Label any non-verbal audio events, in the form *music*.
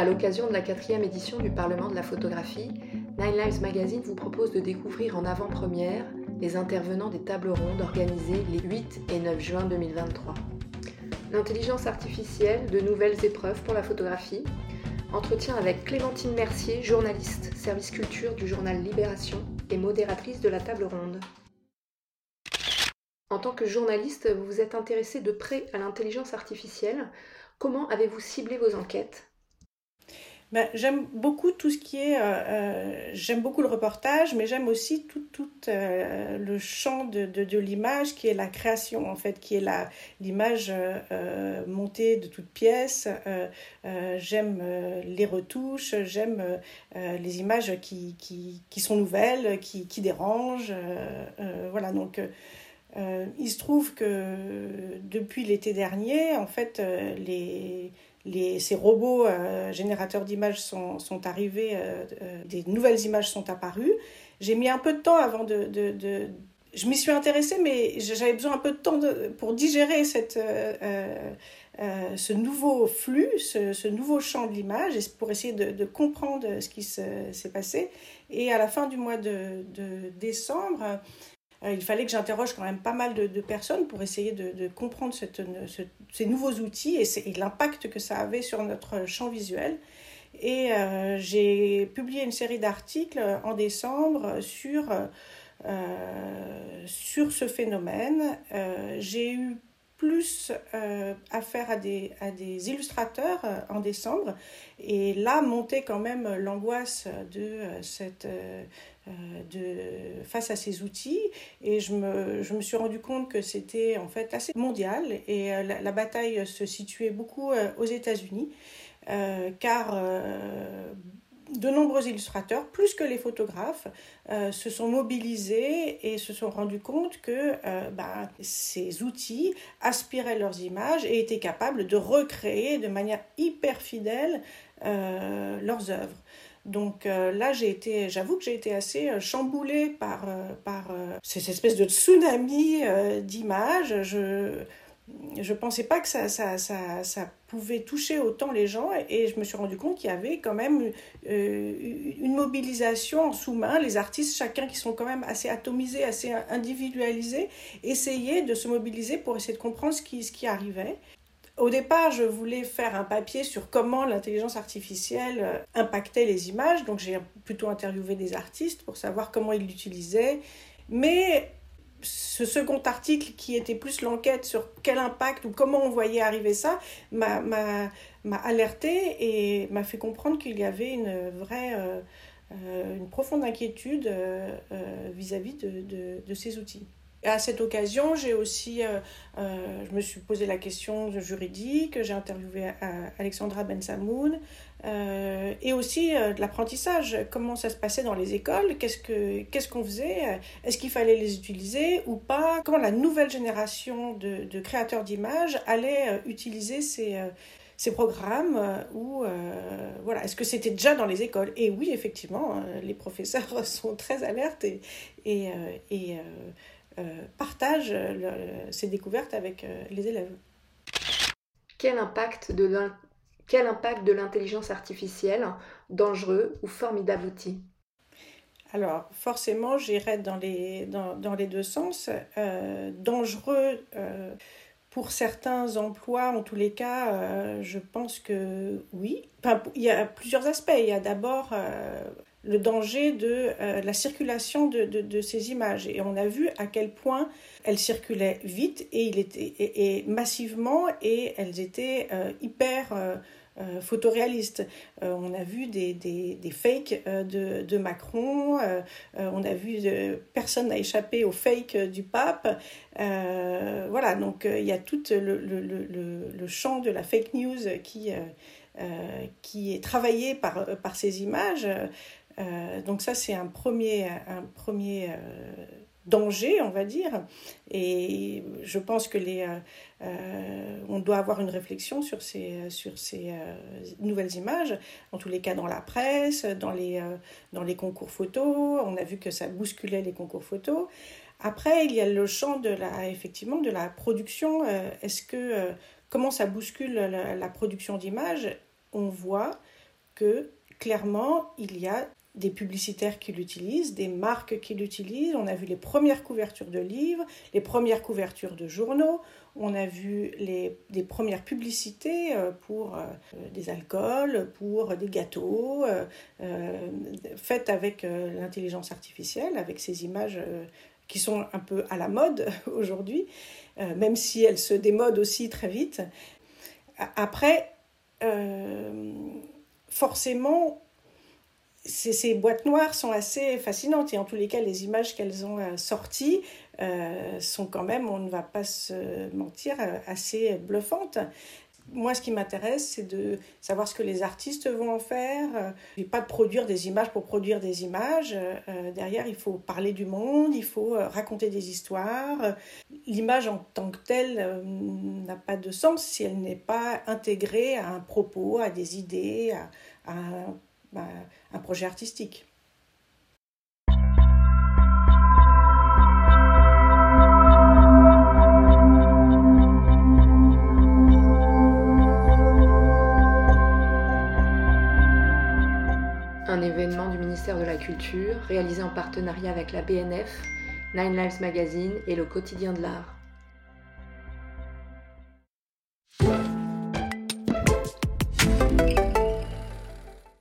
À l'occasion de la quatrième édition du Parlement de la photographie, Nine Lives Magazine vous propose de découvrir en avant-première les intervenants des tables rondes organisées les 8 et 9 juin 2023. L'intelligence artificielle, de nouvelles épreuves pour la photographie, entretien avec Clémentine Mercier, journaliste, service culture du journal Libération et modératrice de la table ronde. En tant que journaliste, vous vous êtes intéressé de près à l'intelligence artificielle. Comment avez-vous ciblé vos enquêtes? Ben, j'aime beaucoup tout ce qui est, euh, euh, j'aime beaucoup le reportage, mais j'aime aussi tout, tout euh, le champ de, de, de l'image qui est la création en fait, qui est l'image montée de toutes pièces. j'aime les retouches, j'aime les images qui, qui, qui, sont nouvelles, qui, qui dérangent. voilà donc. il se trouve que depuis l'été dernier, en fait, les ces robots euh, générateurs d'images sont, sont arrivés, euh, euh, des nouvelles images sont apparues. J'ai mis un peu de temps avant de... de, je m'y suis intéressée, mais j'avais besoin un peu de temps pour digérer cette, ce nouveau flux, ce, ce, nouveau champ de l'image, pour essayer de, comprendre ce qui s'est passé. Et à la fin du mois de, décembre, il fallait que j'interroge quand même pas mal de, personnes pour essayer de, comprendre ces nouveaux outils et, l'impact que ça avait sur notre champ visuel. Et euh, j'ai publié une série d'articles en décembre sur, euh, sur ce phénomène. j'ai eu plus affaire à des, à des illustrateurs en décembre. Et là, montait quand même l'angoisse de cette euh, de, face à ces outils et je me, je me suis rendu compte que c'était en fait assez mondial et euh, la, bataille se situait beaucoup euh, aux États-Unis car de nombreux illustrateurs, plus que les photographes, se sont mobilisés et se sont rendus compte que bah, ces outils aspiraient leurs images et étaient capables de recréer de manière hyper fidèle leurs œuvres. Donc euh, là, j'ai été, j'avoue que j'ai été assez euh, chamboulée par, euh, par de tsunami d'images. Je pensais pas que ça, ça, ça, ça, pouvait toucher autant les gens et je me suis rendu compte qu'il y avait quand même une mobilisation en sous-main. Les artistes, chacun qui sont quand même assez atomisés, assez individualisés, essayaient de se mobiliser pour essayer de comprendre ce qui, ce qui arrivait. Au départ, je voulais faire un papier sur comment l'intelligence artificielle euh, impactait les images, donc j'ai plutôt interviewé des artistes pour savoir comment ils l'utilisaient. Mais ce second article, qui était plus l'enquête sur quel impact ou comment on voyait arriver ça, m'a alerté et m'a fait comprendre qu'il y avait une vraie, euh, euh, une profonde inquiétude vis-à-vis de, de ces outils. À cette occasion, j'ai aussi, euh, euh, je me suis posé la question juridique, j'ai interviewé euh, Alexandra Bensamoun, et aussi de l'apprentissage, comment ça se passait dans les écoles, qu'est-ce qu'on qu'est-ce qu'on faisait, est-ce qu'il fallait les utiliser ou pas, comment la nouvelle génération de, de créateurs d'images allait utiliser ces, ces programmes ou voilà. Est-ce que c'était déjà dans les écoles? Et oui effectivement les professeurs *laughs* sont très alertes et, et, et euh, partage ses découvertes avec euh, les élèves. Quel impact de quel impact de l'intelligence artificielle, dangereux ou formidable outil? Alors, forcément, j'irai dans les, dans, dans, les deux sens. Euh, dangereux pour certains emplois, en tous les cas, je pense que oui. il y a plusieurs aspects. Il y a d'abord le danger de euh, la circulation de, de, ces images. Et on a vu à quel point elles circulaient vite et, il était, et, massivement et elles étaient euh, hyper euh, photoréalistes. on a vu des, des, des fakes de, de, Macron, on a vu personne n'a échappé aux fakes du pape. voilà, donc il y a tout le, le, le, le, champ de la fake news qui... qui est travaillé par, par ces images, euh, donc ça, c'est un premier, un premier euh, danger, on va dire. Et je pense que les, euh, on doit avoir une réflexion sur ces, sur ces nouvelles images, en tous les cas dans la presse, dans les, les concours photos. On a vu que ça bousculait les concours photos. Après, il y a le champ de la, effectivement, de la production. Est-ce que, comment ça bouscule la production d'images? On voit que clairement, il y a des publicitaires qui l'utilisent, des marques qui l'utilisent. On a vu les premières couvertures de livres, les premières couvertures de journaux. On a vu les, des premières publicités euh, pour euh, des alcools, pour des gâteaux, euh, faites avec l'intelligence artificielle, avec ces images qui sont un peu à la mode *laughs* aujourd'hui, même si elles se démodent aussi très vite. Après, forcément, ces, boîtes noires sont assez fascinantes et en tous les cas, les images qu'elles ont euh, sorties euh, sont quand même, on ne va pas se mentir, euh, assez bluffantes. Moi, ce qui m'intéresse, c'est de savoir ce que les artistes vont en faire, et pas de produire des images pour produire des images. derrière, il faut parler du monde, il faut raconter des histoires. L'image en tant que telle n'a pas de sens si elle n'est pas intégrée à un propos, à des idées, à, à bah, un projet artistique. Un événement du ministère de la Culture réalisé en partenariat avec la BNF, Nine Lives Magazine et le quotidien de l'art.